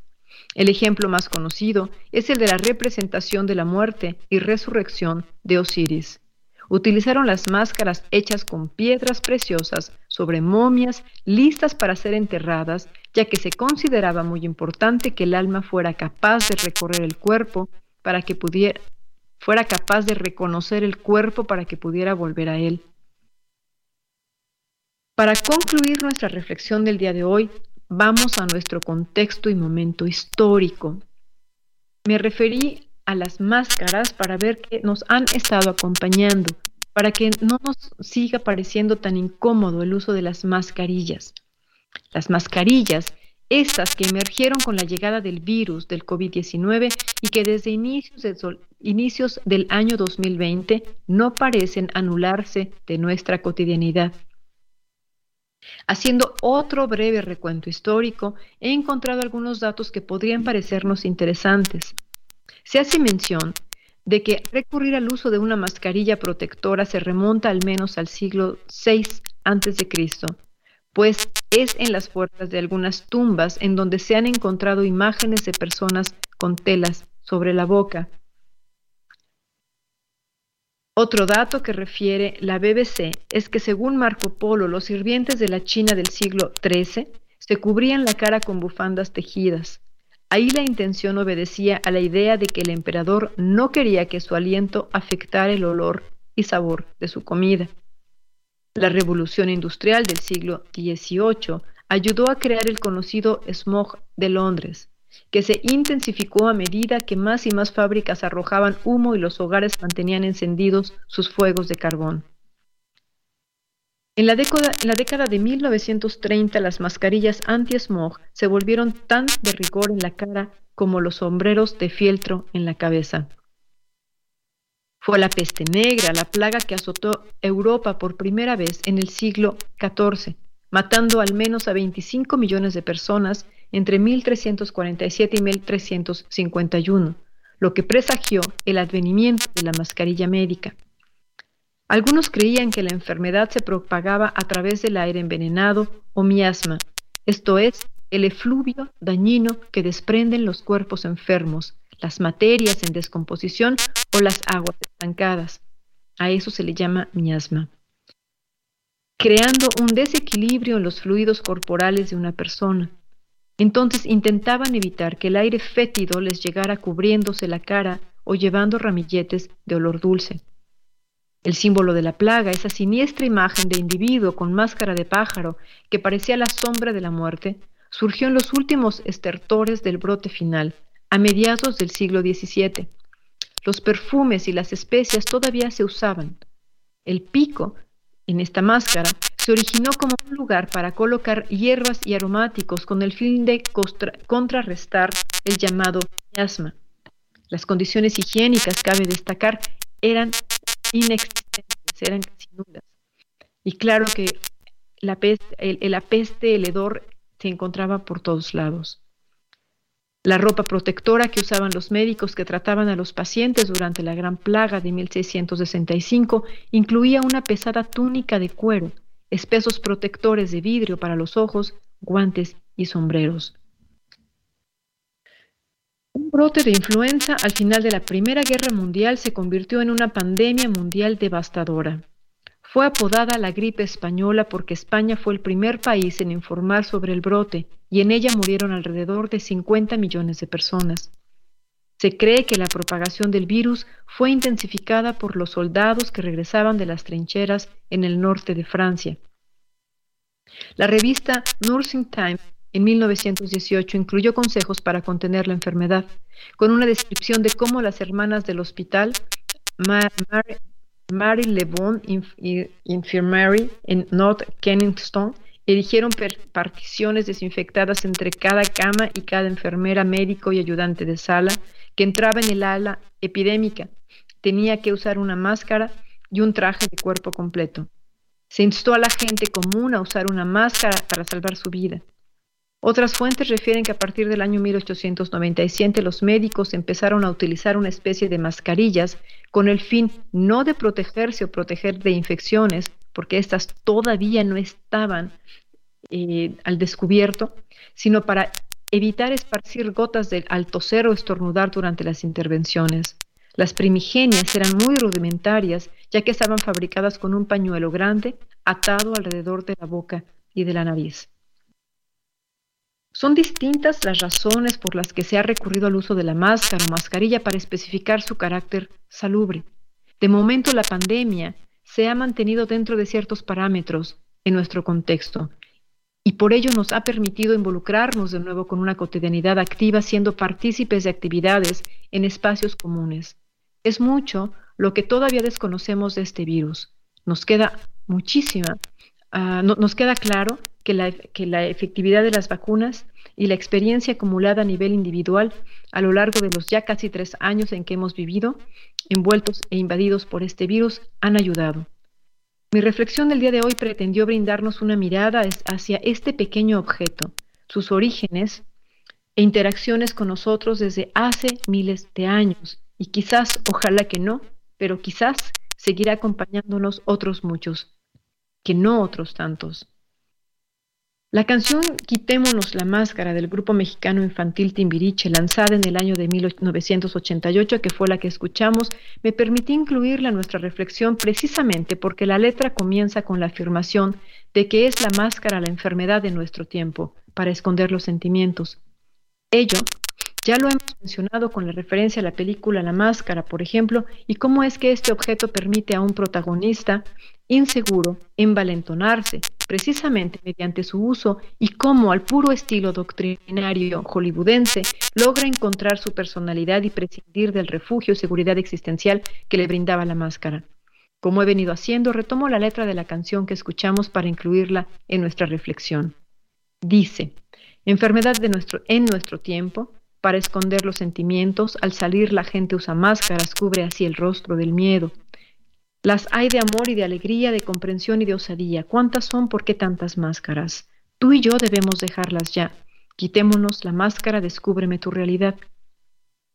El ejemplo más conocido es el de la representación de la muerte y resurrección de Osiris. Utilizaron las máscaras hechas con piedras preciosas sobre momias listas para ser enterradas, ya que se consideraba muy importante que el alma fuera capaz de recorrer el cuerpo para que pudiera fuera capaz de reconocer el cuerpo para que pudiera volver a él. Para concluir nuestra reflexión del día de hoy, vamos a nuestro contexto y momento histórico. Me referí a las máscaras para ver que nos han estado acompañando, para que no nos siga pareciendo tan incómodo el uso de las mascarillas. Las mascarillas, estas que emergieron con la llegada del virus del COVID-19 y que desde inicios, inicios del año 2020 no parecen anularse de nuestra cotidianidad. Haciendo otro breve recuento histórico, he encontrado algunos datos que podrían parecernos interesantes. Se hace mención de que recurrir al uso de una mascarilla protectora se remonta al menos al siglo VI a.C., pues es en las puertas de algunas tumbas en donde se han encontrado imágenes de personas con telas sobre la boca, otro dato que refiere la BBC es que según Marco Polo, los sirvientes de la China del siglo XIII se cubrían la cara con bufandas tejidas. Ahí la intención obedecía a la idea de que el emperador no quería que su aliento afectara el olor y sabor de su comida. La revolución industrial del siglo XVIII ayudó a crear el conocido smog de Londres, que se intensificó a medida que más y más fábricas arrojaban humo y los hogares mantenían encendidos sus fuegos de carbón. En la, década, en la década de 1930 las mascarillas anti-smog se volvieron tan de rigor en la cara como los sombreros de fieltro en la cabeza. Fue la peste negra la plaga que azotó Europa por primera vez en el siglo XIV, matando al menos a 25 millones de personas entre 1347 y 1351, lo que presagió el advenimiento de la mascarilla médica. Algunos creían que la enfermedad se propagaba a través del aire envenenado o miasma, esto es, el efluvio dañino que desprenden los cuerpos enfermos, las materias en descomposición o las aguas estancadas. A eso se le llama miasma. Creando un desequilibrio en los fluidos corporales de una persona. Entonces intentaban evitar que el aire fétido les llegara cubriéndose la cara o llevando ramilletes de olor dulce. El símbolo de la plaga, esa siniestra imagen de individuo con máscara de pájaro que parecía la sombra de la muerte, surgió en los últimos estertores del brote final, a mediados del siglo XVII. Los perfumes y las especias todavía se usaban. El pico en esta máscara se originó como un lugar para colocar hierbas y aromáticos con el fin de contrarrestar el llamado miasma. Las condiciones higiénicas, cabe destacar, eran inexistentes, eran casi nulas. Y claro que la peste, el, el hedor se encontraba por todos lados. La ropa protectora que usaban los médicos que trataban a los pacientes durante la Gran Plaga de 1665 incluía una pesada túnica de cuero, espesos protectores de vidrio para los ojos, guantes y sombreros. Un brote de influenza al final de la Primera Guerra Mundial se convirtió en una pandemia mundial devastadora. Fue apodada la gripe española porque España fue el primer país en informar sobre el brote y en ella murieron alrededor de 50 millones de personas. Se cree que la propagación del virus fue intensificada por los soldados que regresaban de las trincheras en el norte de Francia. La revista Nursing Time en 1918 incluyó consejos para contener la enfermedad, con una descripción de cómo las hermanas del hospital Mary Lebon Infirmary en North Kennington erigieron particiones desinfectadas entre cada cama y cada enfermera, médico y ayudante de sala que entraba en el ala epidémica. Tenía que usar una máscara y un traje de cuerpo completo. Se instó a la gente común a usar una máscara para salvar su vida. Otras fuentes refieren que a partir del año 1897 los médicos empezaron a utilizar una especie de mascarillas con el fin no de protegerse o proteger de infecciones, porque éstas todavía no estaban eh, al descubierto, sino para evitar esparcir gotas de al toser o estornudar durante las intervenciones. Las primigenias eran muy rudimentarias, ya que estaban fabricadas con un pañuelo grande atado alrededor de la boca y de la nariz. Son distintas las razones por las que se ha recurrido al uso de la máscara o mascarilla para especificar su carácter salubre. De momento la pandemia se ha mantenido dentro de ciertos parámetros en nuestro contexto y por ello nos ha permitido involucrarnos de nuevo con una cotidianidad activa siendo partícipes de actividades en espacios comunes. Es mucho lo que todavía desconocemos de este virus. Nos queda muchísima, no, nos queda claro que la, que la efectividad de las vacunas y la experiencia acumulada a nivel individual a lo largo de los ya casi tres años en que hemos vivido, envueltos e invadidos por este virus, han ayudado. Mi reflexión del día de hoy pretendió brindarnos una mirada hacia este pequeño objeto, sus orígenes e interacciones con nosotros desde hace miles de años, y quizás, ojalá que no, pero quizás seguirá acompañándonos otros muchos, que no otros tantos. La canción Quitémonos la máscara del grupo mexicano infantil Timbiriche, lanzada en el año de 1988, que fue la que escuchamos, me permití incluirla en nuestra reflexión precisamente porque la letra comienza con la afirmación de que es la máscara la enfermedad de nuestro tiempo, para esconder los sentimientos. Ello Ya lo hemos mencionado con la referencia a la película La Máscara, por ejemplo, y cómo es que este objeto permite a un protagonista inseguro envalentonarse precisamente mediante su uso y cómo al puro estilo doctrinario hollywoodense logra encontrar su personalidad y prescindir del refugio y seguridad existencial que le brindaba la máscara. Como he venido haciendo, retomo la letra de la canción que escuchamos para incluirla en nuestra reflexión. Dice, enfermedad de nuestro, en nuestro tiempo, para esconder los sentimientos, al salir la gente usa máscaras, cubre así el rostro del miedo. Las hay de amor y de alegría, de comprensión y de osadía. ¿Cuántas son? ¿Por qué tantas máscaras? Tú y yo debemos dejarlas ya. Quitémonos la máscara, descúbreme tu realidad.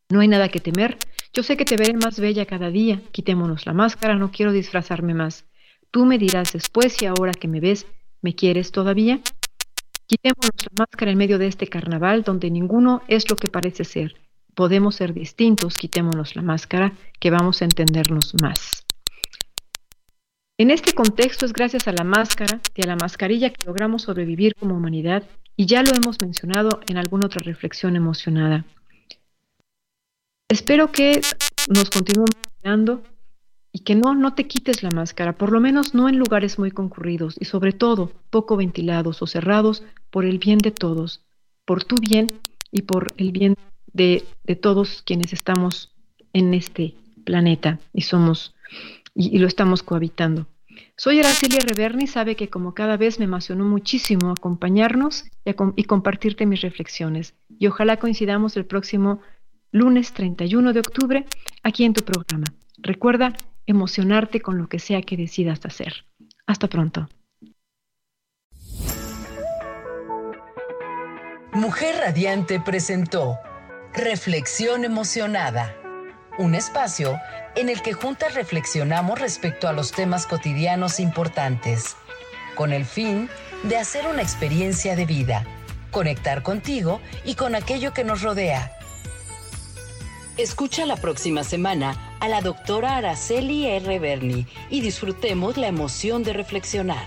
No hay nada que temer. Yo sé que te veré más bella cada día. Quitémonos la máscara, no quiero disfrazarme más. Tú me dirás después si ahora que me ves, ¿me quieres todavía? Quitémonos la máscara en medio de este carnaval donde ninguno es lo que parece ser. Podemos ser distintos, quitémonos la máscara, que vamos a entendernos más. En este contexto es gracias a la máscara y a la mascarilla que logramos sobrevivir como humanidad y ya lo hemos mencionado en alguna otra reflexión emocionada. Espero que nos continuemos mirando y que no, no te quites la máscara, por lo menos no en lugares muy concurridos y sobre todo poco ventilados o cerrados por el bien de todos, por tu bien y por el bien de, de todos quienes estamos en este planeta y somos y, lo estamos cohabitando. Soy Aracelia Reverni, sabe que como cada vez me emocionó muchísimo acompañarnos y, y compartirte mis reflexiones y ojalá coincidamos el próximo lunes 31 de octubre aquí en tu programa. Recuerda emocionarte con lo que sea que decidas hacer. Hasta pronto. Mujer Radiante presentó Reflexión Emocionada, un espacio en el que juntas reflexionamos respecto a los temas cotidianos importantes, con el fin de hacer una experiencia de vida, conectar contigo y con aquello que nos rodea Escucha la próxima semana a la doctora Araceli R. Berni y disfrutemos la emoción de reflexionar.